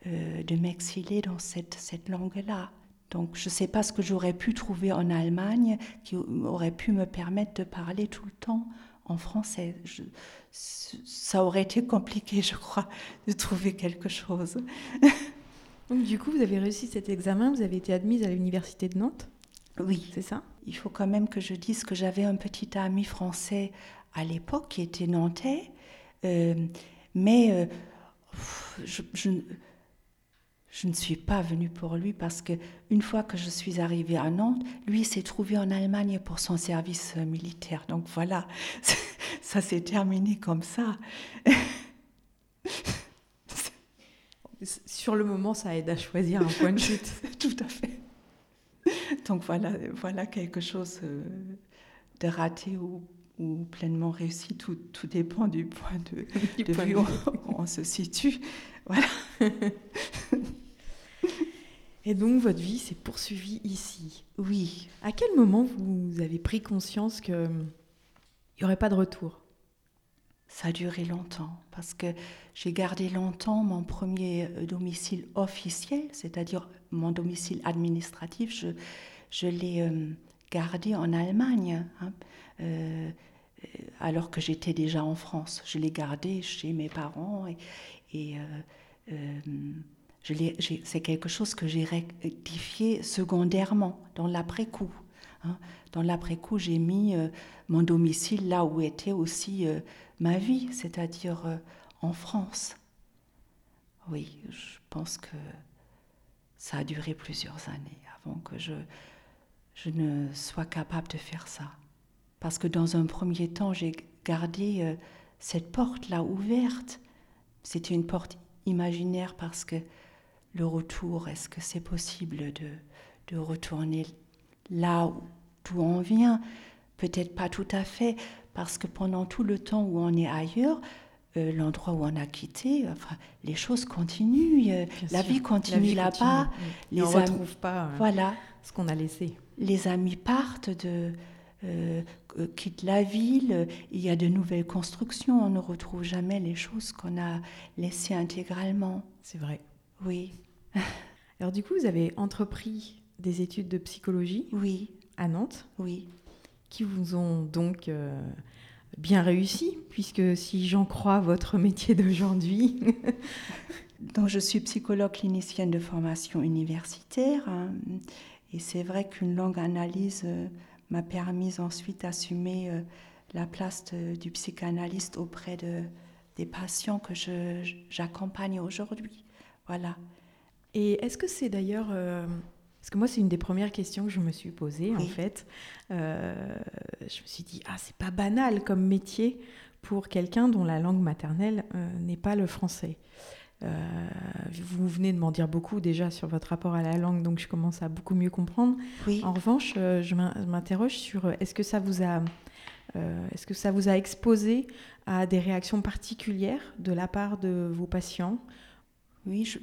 de m'exiler dans cette, cette langue-là. Donc, je ne sais pas ce que j'aurais pu trouver en Allemagne qui aurait pu me permettre de parler tout le temps en français. ça aurait été compliqué, je crois, de trouver quelque chose. Donc du coup, vous avez réussi cet examen, vous avez été admise à l'université de Nantes Oui. C'est ça? Il faut quand même que je dise que j'avais un petit ami français à l'époque qui était nantais, euh, mais euh, je, je, je, ne suis pas venue pour lui parce que une fois que je suis arrivée à Nantes, lui s'est trouvé en Allemagne pour son service militaire. Donc voilà, ça s'est terminé comme ça. Sur le moment, ça aide à choisir un point de chute. Tout à fait. Donc voilà, voilà quelque chose euh, de raté ou, ou pleinement réussi. Tout, tout, dépend du point de, de vue où on, se situe. Voilà. Et donc votre vie s'est poursuivie ici. Oui. À quel moment vous avez pris conscience qu'il n'y aurait pas de retour? Ça a duré longtemps parce que j'ai gardé longtemps mon premier euh, domicile officiel, c'est-à-dire mon domicile administratif. Je, je l'ai euh, gardé en Allemagne, hein, euh, alors que j'étais déjà en France. Je l'ai gardé chez mes parents et, et c'est quelque chose que j'ai rectifié secondairement, dans l'après-coup. Hein. Dans l'après-coup, j'ai mis mon domicile là où était aussi ma vie, c'est-à-dire euh, en France. Oui, je pense que ça a duré plusieurs années avant que je, ne sois capable de faire ça. Parce que dans un premier temps, j'ai gardé euh, cette porte-là ouverte. C'était une porte imaginaire parce que le retour, est-ce que c'est possible de, de retourner là d'où on vient? Peut-être pas tout à fait, parce que pendant tout le temps où on est ailleurs, euh, l'endroit où on a quitté, enfin, les choses continuent, euh, la, vie continue là-bas. Les on ne retrouve pas euh, voilà. ce qu'on a laissé. Les amis partent de, quitte la ville, il y a de nouvelles constructions, on ne retrouve jamais les choses qu'on a laissées intégralement. C'est vrai. Oui. Alors du coup, vous avez entrepris des études de psychologie Oui. à Nantes Oui. Qui vous ont donc bien réussi, puisque si j'en crois votre métier d'aujourd'hui. Donc, je suis psychologue clinicienne de formation universitaire. Hein, et c'est vrai qu'une longue analyse euh, m'a permis ensuite d'assumer euh, la place du psychanalyste auprès de, des patients que j'accompagne aujourd'hui. Voilà. Et est-ce que c'est d'ailleurs euh, parce que moi, c'est une des premières questions que je me suis posée, en fait. Euh, je me suis dit, ah, c'est pas banal comme métier pour quelqu'un dont la langue maternelle euh, n'est pas le français. Euh, vous venez de m'en dire beaucoup déjà sur votre rapport à la langue, donc je commence à beaucoup mieux comprendre. Oui. En revanche, je m'interroge sur est-ce que ça vous a est-ce que ça vous a exposé à des réactions particulières de la part de vos patients? Oui, je,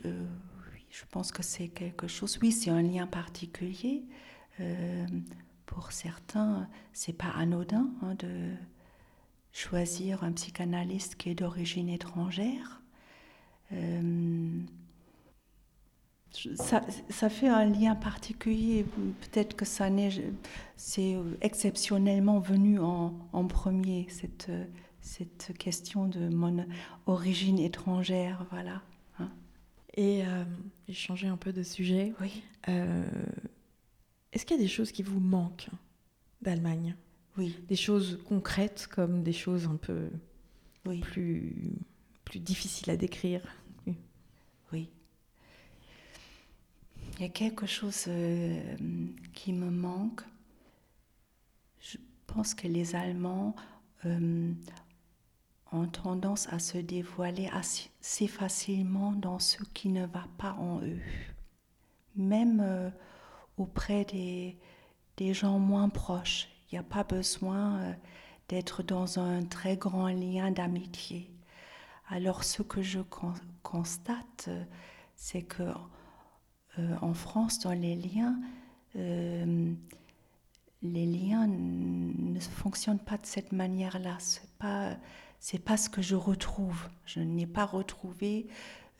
je pense que c'est quelque chose, oui, c'est un lien particulier. Euh, pour certains, c'est pas anodin hein, de choisir un psychanalyste qui est d'origine étrangère. Euh, ça, ça, fait un lien particulier. Peut-être que ça c'est exceptionnellement venu en, en, premier, cette, cette question de mon origine étrangère. Voilà. Et euh, j'ai changé un peu de sujet. Oui. Euh, est-ce qu'il y a des choses qui vous manquent d'Allemagne? Oui. Des choses concrètes comme des choses un peu oui. plus, plus difficiles à décrire? Oui. Il y a quelque chose euh, qui me manque. Je pense que les Allemands tendance à se dévoiler assez facilement dans ce qui ne va pas en eux, même euh, auprès des, des, gens moins proches. Il n'y a pas besoin euh, d'être dans un très grand lien d'amitié. Alors ce que je constate, euh, c'est que en France, dans les liens, les liens ne fonctionnent pas de cette manière-là. C'est pas c'est pas ce que je retrouve. Je n'ai pas retrouvé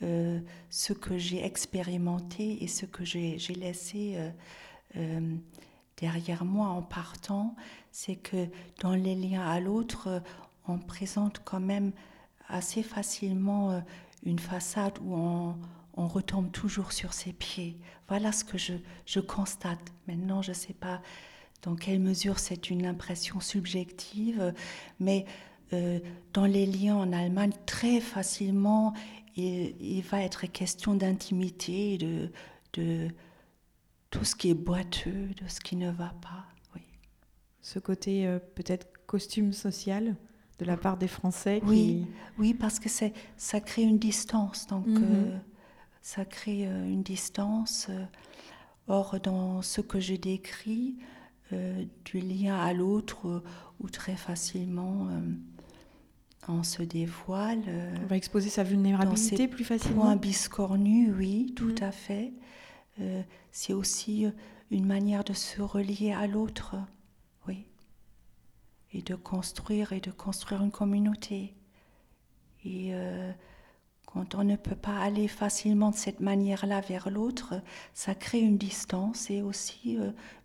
euh, ce que j'ai expérimenté et ce que j'ai laissé euh, euh, derrière moi en partant. C'est que dans les liens à l'autre, on présente quand même assez facilement une façade où on, retombe toujours sur ses pieds. Voilà ce que je constate. Maintenant, je ne sais pas dans quelle mesure c'est une impression subjective, mais euh, dans les liens en Allemagne, très facilement, il, va être question d'intimité, de, de tout ce qui est boiteux, de ce qui ne va pas. Oui. Ce côté euh, peut-être costume social de la part des Français Oui, oui parce que ça crée une distance. Donc, mhm. euh, ça crée une distance. Or, dans ce que je décris, du lien à l'autre, ou très facilement on se dévoile. Euh, on va exposer sa vulnérabilité plus facilement. Un biscornu, oui, tout mm. à fait. Euh, c'est aussi euh, une manière de se relier à l'autre, oui, et de construire et de construire une communauté. Et quand on ne peut pas aller facilement de cette manière-là vers l'autre, ça crée une distance et aussi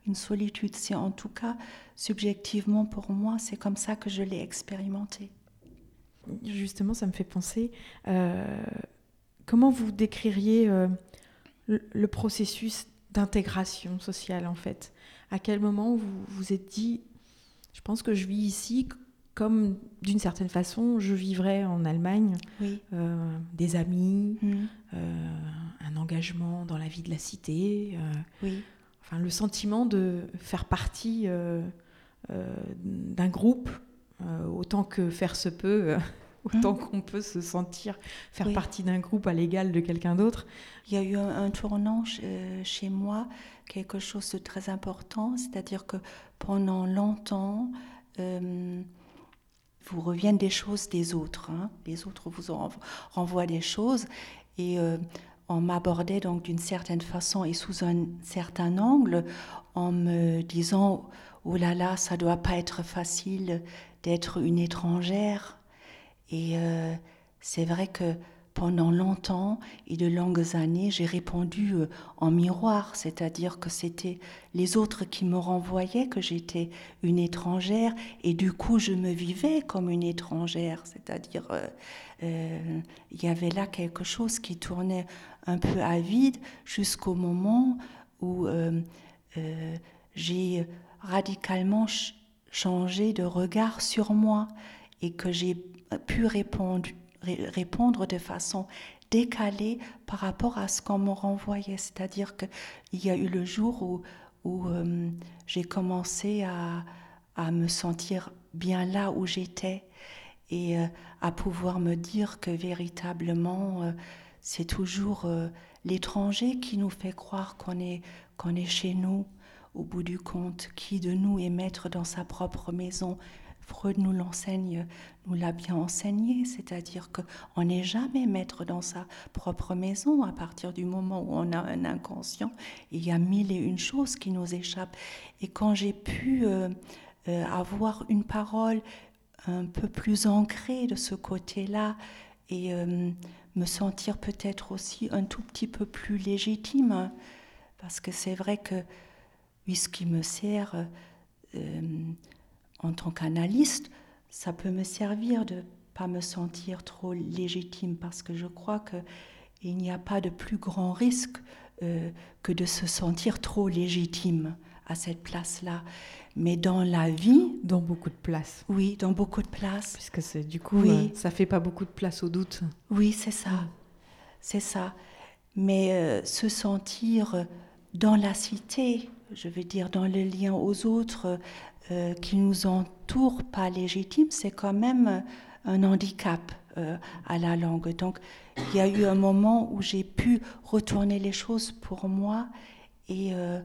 une solitude. C'est en tout cas subjectivement pour moi, c'est comme ça que je l'ai expérimenté justement, ça me fait penser, euh, comment vous décririez euh, le, processus d'intégration sociale, en fait? À quel moment vous vous êtes dit, je pense que je vis ici comme, d'une certaine façon, je vivrais en Allemagne, euh, des amis, mmh. un engagement dans la vie de la cité, enfin, le sentiment de faire partie d'un groupe autant que faire se peut, autant mmh. qu'on peut se sentir faire partie d'un groupe à l'égal de quelqu'un d'autre. Il y a eu un, tournant euh, chez moi, quelque chose de très important, c'est-à-dire que pendant longtemps, euh, vous reviennent des choses des autres. Hein. Les autres vous renvoient des choses et euh, on m'abordait donc d'une certaine façon et sous un certain angle en me disant oh là là, ça doit pas être facile d'être une étrangère. Et euh, c'est vrai que pendant longtemps et de longues années, j'ai répondu euh, en miroir, c'est-à-dire que c'était les autres qui me renvoyaient que j'étais une étrangère. Et du coup je me vivais comme une étrangère, c'est-à-dire euh, il y avait là quelque chose qui tournait un peu à vide jusqu'au moment où j'ai radicalement changé de regard sur moi et que j'ai pu répondre, répondre de façon décalée par rapport à ce qu'on me renvoyait. C'est-à-dire qu'il y a eu le jour où, où euh, j'ai commencé à, à, me sentir bien là où j'étais et euh, à pouvoir me dire que véritablement, euh, c'est toujours l'étranger qui nous fait croire qu'on est, qu'on est chez nous au bout du compte, qui de nous est maître dans sa propre maison? Freud nous l'enseigne, nous l'a bien enseigné, c'est-à-dire qu'on n'est jamais maître dans sa propre maison à partir du moment où on a un inconscient. Il y a mille et une choses qui nous échappent. Et quand j'ai pu euh, euh, avoir une parole un peu plus ancrée de ce côté-là et euh, me sentir peut-être aussi un tout petit peu plus légitime, parce que c'est vrai que oui, ce qui me sert euh, en tant qu'analyste, ça peut me servir de pas me sentir trop légitime parce que je crois qu'il n'y a pas de plus grand risque euh, que de se sentir trop légitime à cette place-là. Mais dans la vie... Dans beaucoup de places. Oui, dans beaucoup de places. Puisque c'est du coup, oui. Euh, ça fait pas beaucoup de place au doute. Oui, c'est ça. C'est ça. Mais se sentir dans la cité, je veux dire, dans le lien aux autres euh, qui nous entourent, pas légitimes, c'est quand même un handicap euh, à la langue. Donc, il y a eu un moment où j'ai pu retourner les choses pour moi et euh,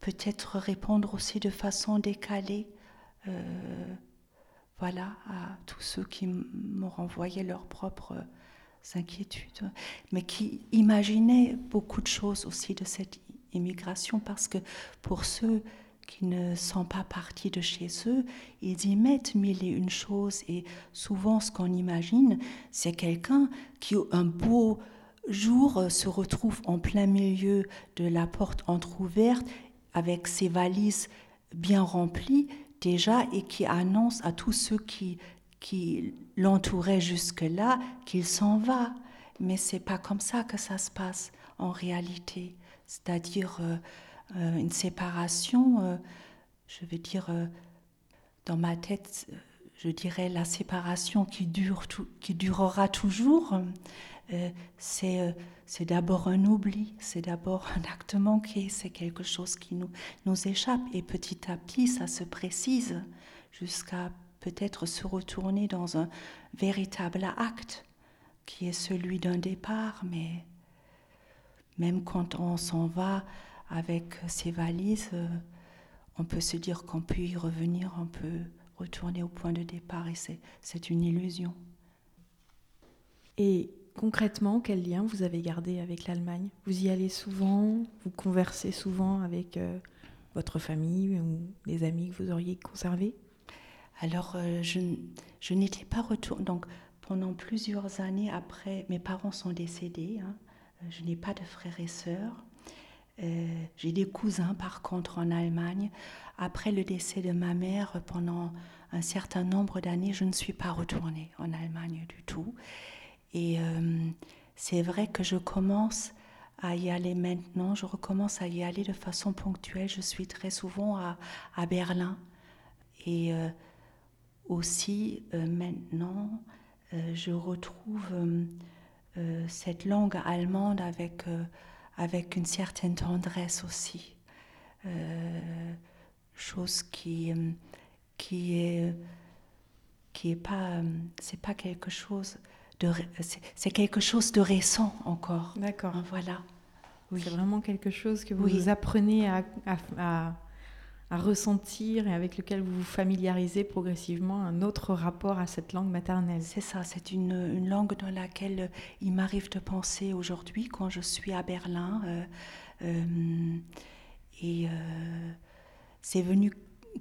peut-être répondre aussi de façon décalée. voilà, à tous ceux qui m'ont renvoyé leurs propres inquiétudes, mais qui imaginaient beaucoup de choses aussi de cette immigration parce que pour ceux qui ne sont pas partis de chez eux, ils y mettent mille et une choses et souvent ce qu'on imagine, c'est quelqu'un qui un beau jour se retrouve en plein milieu de la porte entr'ouverte avec ses valises bien remplies déjà et qui annonce à tous ceux qui, qui l'entouraient jusque-là qu'il s'en va. Mais c'est pas comme ça que ça se passe en réalité c'est-à-dire euh, euh, une séparation, euh, je veux dire, dans ma tête, je dirais la séparation qui, dure qui durera toujours, c'est d'abord un oubli, c'est d'abord un acte manqué, c'est quelque chose qui nous, nous échappe et petit à petit ça se précise jusqu'à peut-être se retourner dans un véritable acte qui est celui d'un départ, mais même quand on s'en va avec ses valises, euh, on peut se dire qu'on peut y revenir, on peut retourner au point de départ et c'est une illusion. Et concrètement, quel lien vous avez gardé avec l'Allemagne? Vous y allez souvent? Vous conversez souvent avec euh, votre famille ou les amis que vous auriez conservés? Alors, euh, je, je n'étais pas retournée. Donc, pendant plusieurs années après, mes parents sont décédés. Hein, je n'ai pas de frères et sœurs. Euh, j'ai des cousins par contre en Allemagne. Après le décès de ma mère, pendant un certain nombre d'années, je ne suis pas retournée en Allemagne du tout. Et euh, c'est vrai que je commence à y aller maintenant, je recommence à y aller de façon ponctuelle. Je suis très souvent à Berlin. Et aussi maintenant, je retrouve euh, cette langue allemande avec, euh, avec une certaine tendresse aussi. Euh, chose qui, qui est qui est pas c'est pas quelque chose de c'est quelque chose de récent encore d'accord voilà oui. c'est vraiment quelque chose que vous apprenez à, à à ressentir et avec lequel vous vous familiarisez progressivement un autre rapport à cette langue maternelle. C'est ça, c'est une, langue dans laquelle il m'arrive de penser aujourd'hui quand je suis à Berlin. Euh, euh, et euh, c'est venu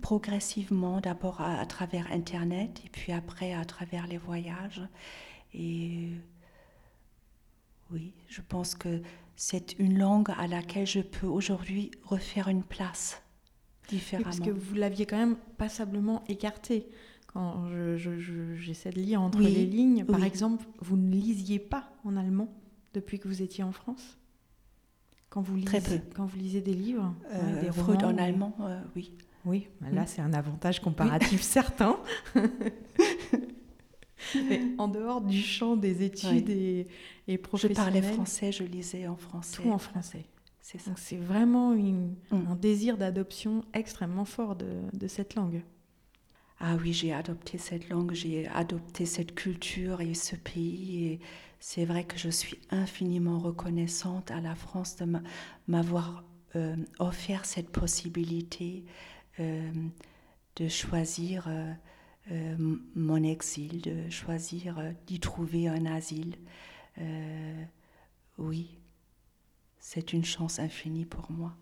progressivement, d'abord à, travers Internet et puis après à travers les voyages. Et oui, je pense que c'est une langue à laquelle je peux aujourd'hui refaire une place différemment. parce que vous l'aviez quand même passablement écartée. Quand j'essaie de lire entre les lignes, par exemple, vous ne lisiez pas en allemand depuis que vous étiez en France? Quand vous lisez, Très peu. Quand vous lisez des livres euh, des Freud en allemand, euh, oui. Oui, bah là, mm. c'est un avantage comparatif certain. Mais en dehors du champ des études et, et professionnelles... Je parlais français, je lisais en français. Tout en français. C'est ça. Donc c'est vraiment mm. un désir d'adoption extrêmement fort de, de cette langue. Ah oui, j'ai adopté cette langue, j'ai adopté cette culture et ce pays. Et c'est vrai que je suis infiniment reconnaissante à la France de m'avoir euh, offert cette possibilité euh, de choisir euh, mon exil, de choisir d'y trouver un asile. oui, c'est une chance infinie pour moi.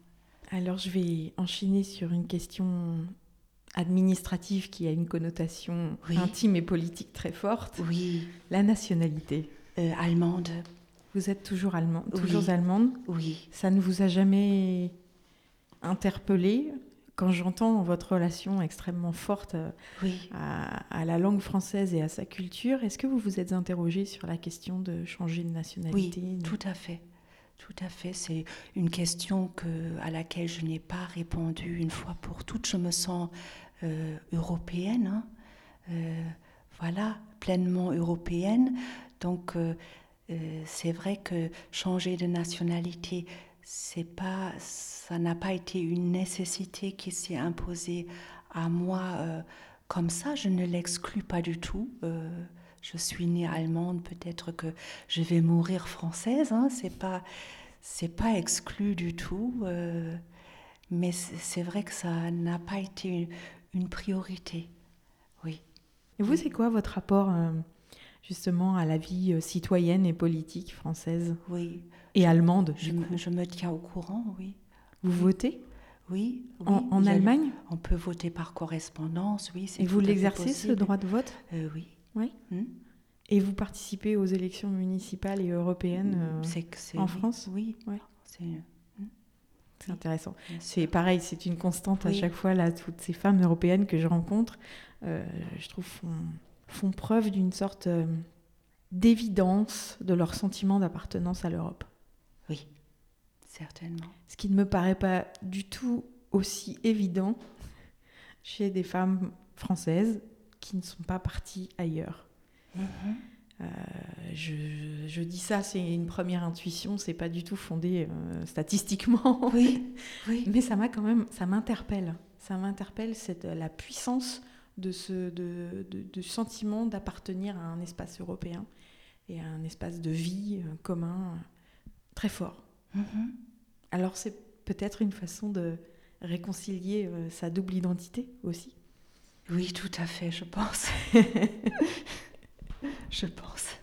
Alors je vais enchaîner sur une question administrative qui a une connotation intime et politique très forte. Oui. La nationalité. Euh, allemande. Vous êtes toujours allemande Toujours allemande Oui. Ça ne vous a jamais interpellé quand j'entends votre relation extrêmement forte euh, à, la langue française et à sa culture, est-ce que vous vous êtes interrogé sur la question de changer de nationalité Oui, tout à fait. Tout à fait. C'est une question que, à laquelle je n'ai pas répondu une fois pour toutes. Je me sens euh, européenne. Hein. Euh, voilà, pleinement européenne. Donc, euh, c'est vrai que changer de nationalité, c'est pas, ça n'a pas été une nécessité qui s'est imposée à moi comme ça. Je ne l'exclus pas du tout. Je suis née allemande, peut-être que je vais mourir française. Hein, c'est pas, c'est pas exclu du tout. mais c'est vrai que ça n'a pas été une priorité. Oui. Et vous, c'est quoi votre rapport euh, justement à la vie euh, citoyenne et politique française Oui. Et allemande je me, je me, tiens au courant, oui. Vous votez? Oui, En, Allemagne? On peut voter par correspondance, oui. Et vous l'exercez, ce droit de vote? Euh, Oui. Oui. Hmm? Et vous participez aux élections municipales et européennes en France? Oui. Ouais. C'est c'est intéressant. C'est pareil, c'est une constante à chaque fois, là, toutes ces femmes européennes que je rencontre, euh, je trouve, font, preuve d'une sorte euh, d'évidence de leur sentiment d'appartenance à l'Europe. Oui, certainement. Ce qui ne me paraît pas du tout aussi évident chez des femmes françaises qui ne sont pas parties ailleurs. Mm-hmm. Euh, je, dis ça, c'est une première intuition, c'est pas du tout fondé euh, statistiquement. Oui, oui. Mais ça m'a quand même, ça m'interpelle. Ça m'interpelle c'est la puissance de ce de, de, sentiment d'appartenir à un espace européen et à un espace de vie euh, commun très fort. Mm-hmm. Alors c'est peut-être une façon de réconcilier sa double identité aussi. Oui, tout à fait, je pense. je pense.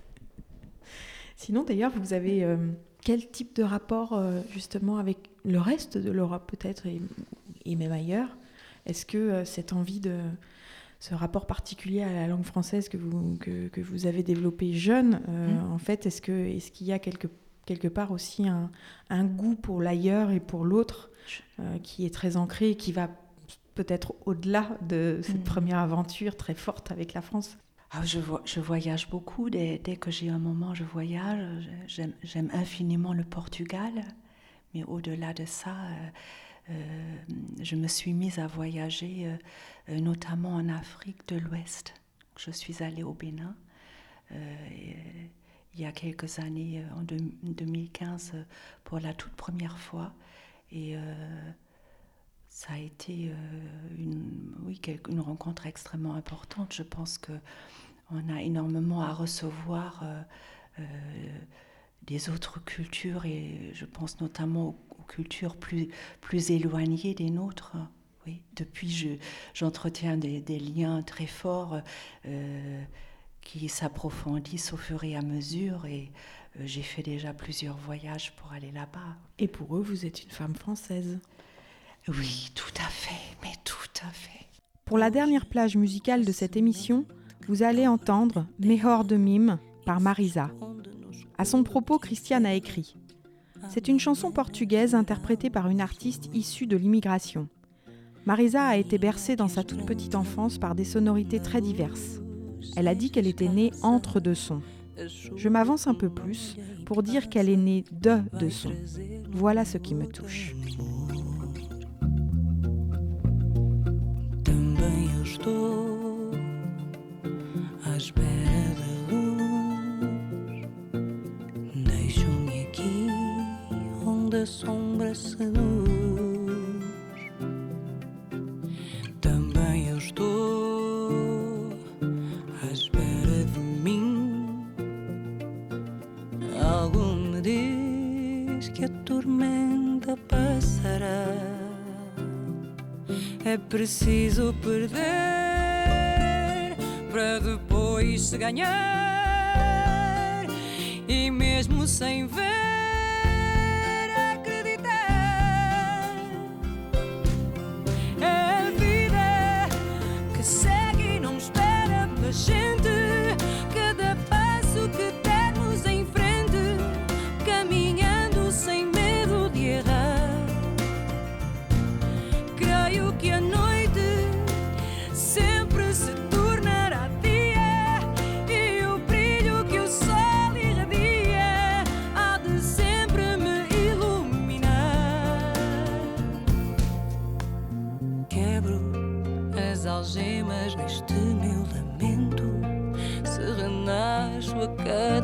Sinon, d'ailleurs, vous avez euh, quel type de rapport euh, justement avec le reste de l'Europe peut-être et, même ailleurs? Est-ce que euh, cette envie de ce rapport particulier à la langue française que vous, que, vous avez développé jeune, mm. en fait, est-ce qu'il est qu'il y a quelque, quelque part aussi un, un goût pour l'ailleurs et pour l'autre qui est très ancré et qui va peut-être au-delà de cette mm. première aventure très forte avec la France ah, je, je, voyage beaucoup. Dès, que j'ai un moment, je voyage. J'aime infiniment le Portugal. Mais au-delà de ça, euh, euh, je me suis mise à voyager, euh, notamment en Afrique de l'Ouest. Je suis allée au Bénin il y a quelques années, en 2015, pour la toute première fois. Et ça a été une, oui, une rencontre extrêmement importante. Je pense que on a énormément à recevoir euh, euh, des autres cultures et je pense notamment aux, cultures plus, plus éloignées des nôtres. Oui, depuis, j'entretiens des, des, liens très forts euh, qui s'approfondissent au fur et à mesure et j'ai fait déjà plusieurs voyages pour aller là-bas. Et pour eux, vous êtes une femme française Oui, tout à fait, mais tout à fait. Pour la dernière plage musicale de cette émission, vous allez entendre Mejor de Mime par Marisa. À son propos, Christiane a écrit C'est une chanson portugaise interprétée par une artiste issue de l'immigration. Marisa a été bercée dans sa toute petite enfance par des sonorités très diverses. Elle a dit qu'elle était née entre deux sons. Je m'avance un peu plus pour dire qu'elle est née de deux sons. Voilà ce qui me touche. Sombra seduz. Também eu estou à espera de mim. Algo me diz que a tormenta passará. É preciso perder para depois se ganhar. E mesmo sem ver. Se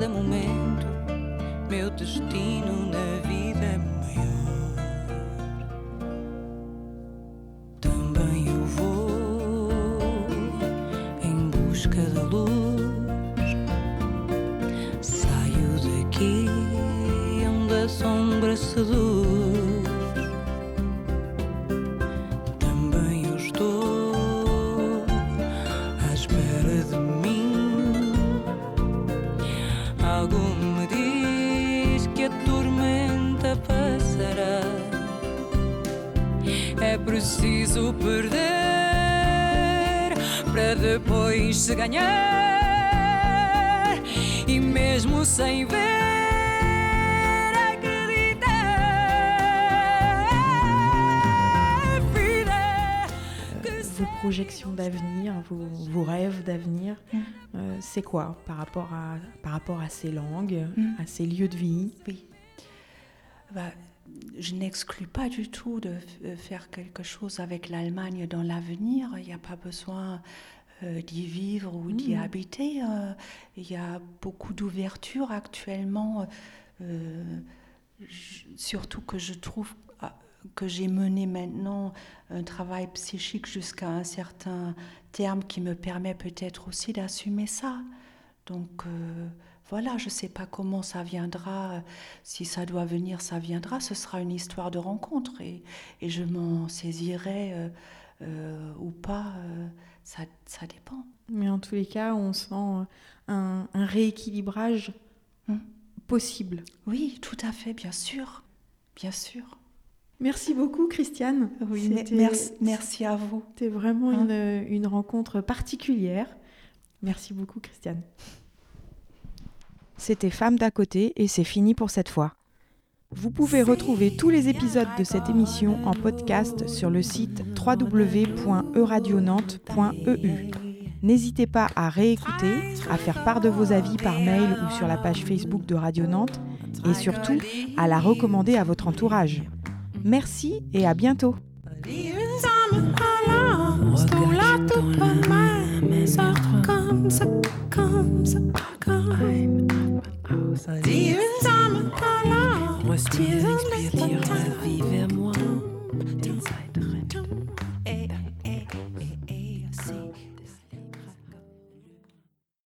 ganhar e mesmo sem ver acreditar. Vos projections d'avenir, vos, vos, rêves d'avenir, mm. euh, c'est quoi par rapport à, par rapport à ces langues, mm. à ces lieux de vie? Oui. Bah, je n'exclus pas du tout de faire quelque chose avec l'Allemagne dans l'avenir. Il n'y a pas besoin euh, d'y vivre ou d'y mmh. habiter. Euh, il y a beaucoup d'ouverture actuellement, euh, surtout que je trouve ah, que j'ai mené maintenant un travail psychique jusqu'à un certain terme qui me permet peut-être aussi d'assumer ça. Donc voilà, je ne sais pas comment ça viendra. Si ça doit venir, ça viendra. Ce sera une histoire de rencontre et, et je m'en saisirai ou pas ça, ça, dépend. Mais en tous les cas, on sent un, un rééquilibrage hmm. possible. Oui, tout à fait, bien sûr. Bien sûr. Merci beaucoup, Christiane. Oui, merci, merci, à vous. C'était vraiment hein? une, une rencontre particulière. Merci beaucoup, Christiane. C'était Femme d'à côté et c'est fini pour cette fois. Vous pouvez retrouver tous les épisodes de cette émission en podcast sur le site www.euradionante.eu. N'hésitez pas à réécouter, à faire part de vos avis par mail ou sur la page Facebook de Radio Nantes et surtout à la recommander à votre entourage. Merci et à bientôt. Respire, expire, rêve, rêve vers moi.